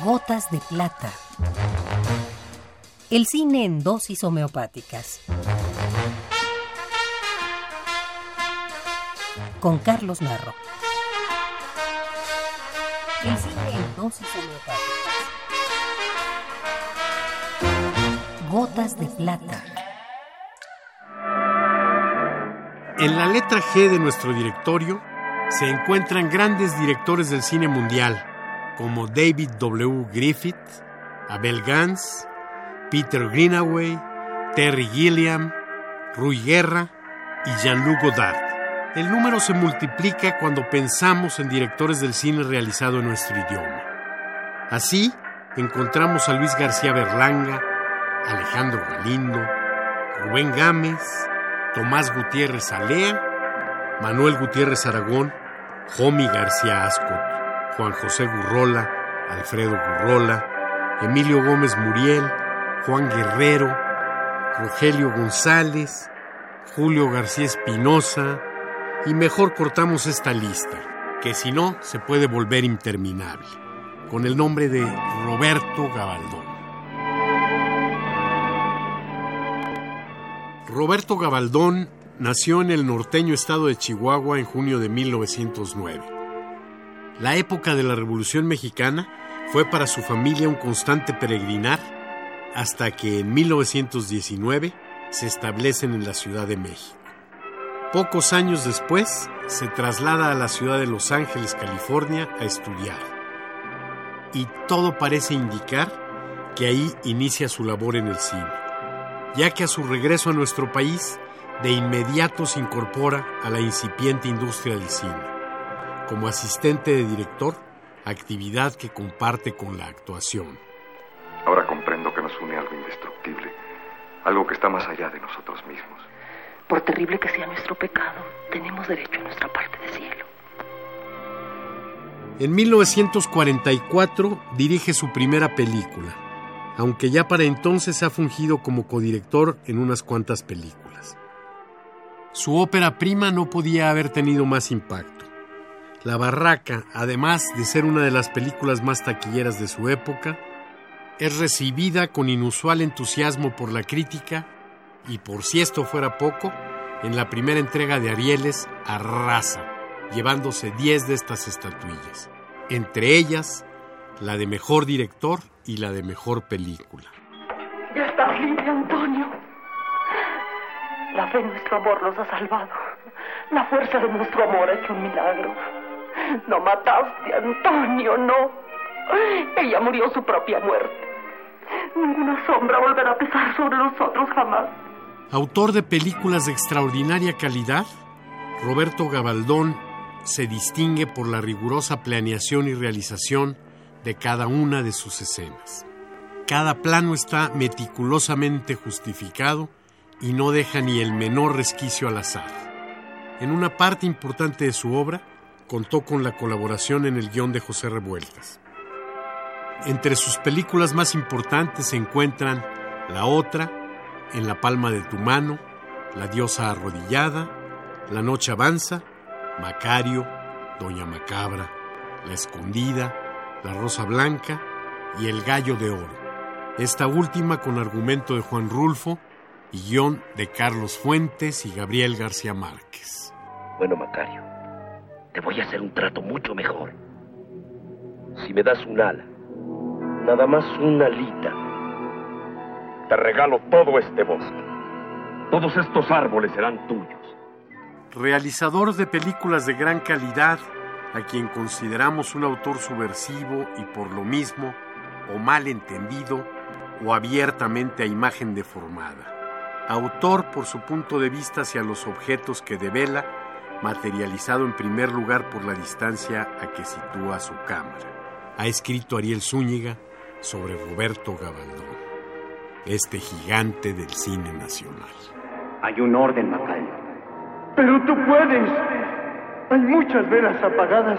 Gotas de plata. El cine en dosis homeopáticas. Con Carlos Narro. El cine en dosis homeopáticas. Gotas de plata. En la letra G de nuestro directorio se encuentran grandes directores del cine mundial, como David W. Griffith, Abel Gans, Peter Greenaway, Terry Gilliam, Rui Guerra y Jean-Luc Godard. El número se multiplica cuando pensamos en directores del cine realizado en nuestro idioma. Así, encontramos a Luis García Berlanga, Alejandro Galindo, Rubén Gámez, Tomás Gutiérrez Alea, Manuel Gutiérrez Aragón, Jomi García Ascot, Juan José Gurrola, Alfredo Gurrola, Emilio Gómez Muriel, Juan Guerrero, Rogelio González, Julio García Espinosa, y mejor cortamos esta lista, que si no se puede volver interminable, con el nombre de Roberto Gabaldón. Roberto Gabaldón nació en el norteño estado de Chihuahua en junio de 1909. La época de la Revolución Mexicana fue para su familia un constante peregrinar hasta que en 1919 se establecen en la Ciudad de México. Pocos años después se traslada a la ciudad de Los Ángeles, California, a estudiar. Y todo parece indicar que ahí inicia su labor en el cine, ya que a su regreso a nuestro país de inmediato se incorpora a la incipiente industria del cine, como asistente de director, actividad que comparte con la actuación. Ahora comprendo que nos une algo indestructible, algo que está más allá de nosotros mismos. Por terrible que sea nuestro pecado, tenemos derecho a nuestra parte de cielo. En 1944 dirige su primera película, aunque ya para entonces ha fungido como codirector en unas cuantas películas. Su ópera prima no podía haber tenido más impacto. La Barraca, además de ser una de las películas más taquilleras de su época, es recibida con inusual entusiasmo por la crítica y por si esto fuera poco, en la primera entrega de Arieles arrasa, llevándose 10 de estas estatuillas, entre ellas la de mejor director y la de mejor película. Ya estás libre, Antonio. La fe en nuestro amor nos ha salvado. La fuerza de nuestro amor ha hecho un milagro. No mataste a Antonio, no. Ella murió su propia muerte. Ninguna sombra volverá a pesar sobre nosotros jamás. Autor de películas de extraordinaria calidad, Roberto Gabaldón se distingue por la rigurosa planeación y realización de cada una de sus escenas. Cada plano está meticulosamente justificado y no deja ni el menor resquicio al azar. En una parte importante de su obra contó con la colaboración en el guion de José Revueltas. Entre sus películas más importantes se encuentran La Otra, En la palma de tu mano, La diosa arrodillada, La noche avanza, Macario, Doña Macabra, La escondida, La rosa blanca y El gallo de oro. Esta última con argumento de Juan Rulfo y guion de Carlos Fuentes y Gabriel García Márquez. Bueno, Macario, te voy a hacer un trato mucho mejor. Si me das un ala, nada más una alita, te regalo todo este bosque. Todos estos árboles serán tuyos. Realizador de películas de gran calidad, a quien consideramos un autor subversivo y por lo mismo, o mal entendido, o abiertamente a imagen deformada. Autor por su punto de vista hacia los objetos que devela, materializado en primer lugar por la distancia a que sitúa su cámara. Ha escrito Ariel Zúñiga sobre Roberto Gabaldón, este gigante del cine nacional. Hay un orden, Macario. Pero tú puedes. Hay muchas velas apagadas.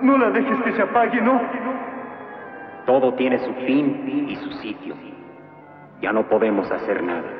No la dejes que se apague, ¿no? Todo tiene su fin y su sitio. Ya no podemos hacer nada.